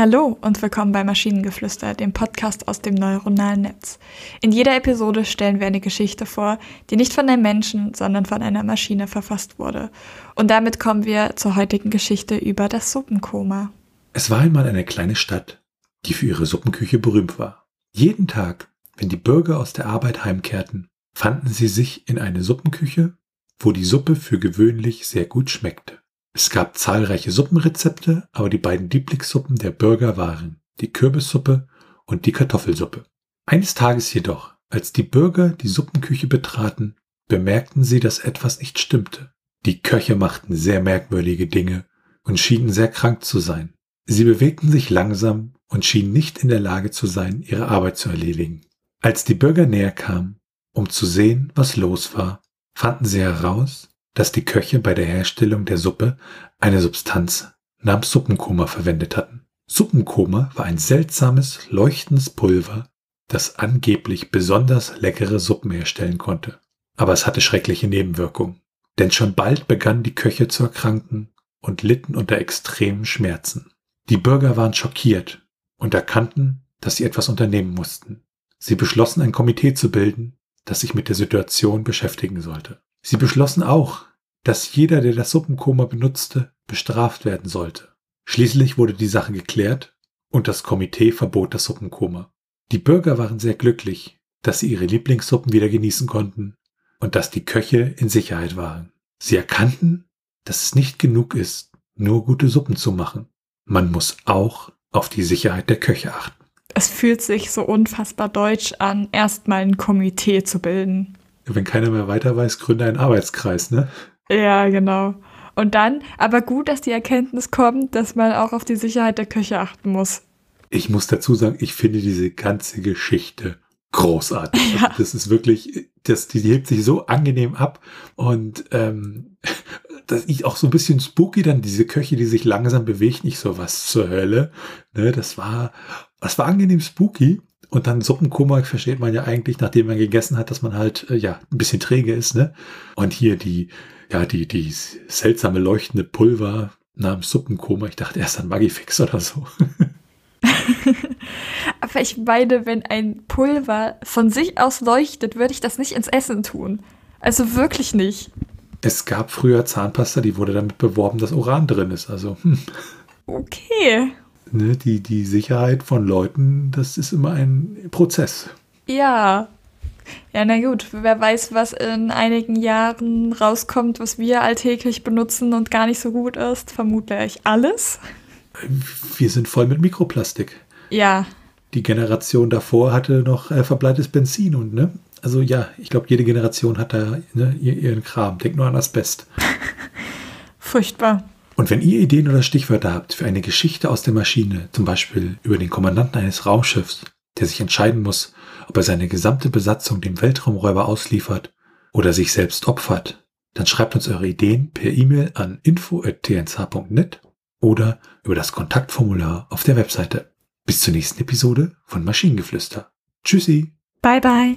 Hallo und willkommen bei Maschinengeflüster, dem Podcast aus dem neuronalen Netz. In jeder Episode stellen wir eine Geschichte vor, die nicht von einem Menschen, sondern von einer Maschine verfasst wurde. Und damit kommen wir zur heutigen Geschichte über das Suppenkoma. Es war einmal eine kleine Stadt, die für ihre Suppenküche berühmt war. Jeden Tag, wenn die Bürger aus der Arbeit heimkehrten, fanden sie sich in eine Suppenküche, wo die Suppe für gewöhnlich sehr gut schmeckte. Es gab zahlreiche Suppenrezepte, aber die beiden Lieblingssuppen der Bürger waren die Kürbissuppe und die Kartoffelsuppe. Eines Tages jedoch, als die Bürger die Suppenküche betraten, bemerkten sie, dass etwas nicht stimmte. Die Köche machten sehr merkwürdige Dinge und schienen sehr krank zu sein. Sie bewegten sich langsam und schienen nicht in der Lage zu sein, ihre Arbeit zu erledigen. Als die Bürger näher kamen, um zu sehen, was los war, fanden sie heraus, dass die Köche bei der Herstellung der Suppe eine Substanz namens Suppenkoma verwendet hatten. Suppenkoma war ein seltsames, leuchtendes Pulver, das angeblich besonders leckere Suppen herstellen konnte. Aber es hatte schreckliche Nebenwirkungen. Denn schon bald begannen die Köche zu erkranken und litten unter extremen Schmerzen. Die Bürger waren schockiert und erkannten, dass sie etwas unternehmen mussten. Sie beschlossen, ein Komitee zu bilden, das sich mit der Situation beschäftigen sollte. Sie beschlossen auch, dass jeder, der das Suppenkoma benutzte, bestraft werden sollte. Schließlich wurde die Sache geklärt und das Komitee verbot das Suppenkoma. Die Bürger waren sehr glücklich, dass sie ihre Lieblingssuppen wieder genießen konnten und dass die Köche in Sicherheit waren. Sie erkannten, dass es nicht genug ist, nur gute Suppen zu machen. Man muss auch auf die Sicherheit der Köche achten. Es fühlt sich so unfassbar deutsch an, erstmal ein Komitee zu bilden. Wenn keiner mehr weiter weiß, gründe einen Arbeitskreis, ne? Ja, genau. Und dann, aber gut, dass die Erkenntnis kommt, dass man auch auf die Sicherheit der Köche achten muss. Ich muss dazu sagen, ich finde diese ganze Geschichte großartig. Ja. Also das ist wirklich, das, die, hebt sich so angenehm ab und ähm, das ist auch so ein bisschen spooky dann diese Köche, die sich langsam bewegt, nicht so was zur Hölle. Ne, das war, das war angenehm spooky. Und dann Suppenkoma versteht man ja eigentlich, nachdem man gegessen hat, dass man halt, äh, ja, ein bisschen träge ist, ne? Und hier die, ja, die, die seltsame leuchtende Pulver namens Suppenkoma. Ich dachte erst an Magifix oder so. Aber ich meine, wenn ein Pulver von sich aus leuchtet, würde ich das nicht ins Essen tun. Also wirklich nicht. Es gab früher Zahnpasta, die wurde damit beworben, dass Uran drin ist. Also, hm. Okay. Ne, die, die Sicherheit von Leuten, das ist immer ein Prozess. Ja. Ja, na gut, wer weiß, was in einigen Jahren rauskommt, was wir alltäglich benutzen und gar nicht so gut ist. Vermutlich alles. Wir sind voll mit Mikroplastik. Ja. Die Generation davor hatte noch äh, verbleites Benzin und, ne? Also ja, ich glaube, jede Generation hat da ne, ihren Kram. Denk nur an Asbest. Furchtbar. Und wenn ihr Ideen oder Stichwörter habt für eine Geschichte aus der Maschine, zum Beispiel über den Kommandanten eines Raumschiffs, der sich entscheiden muss, ob er seine gesamte Besatzung dem Weltraumräuber ausliefert oder sich selbst opfert, dann schreibt uns eure Ideen per E-Mail an info.tnsh.net oder über das Kontaktformular auf der Webseite. Bis zur nächsten Episode von Maschinengeflüster. Tschüssi. Bye bye.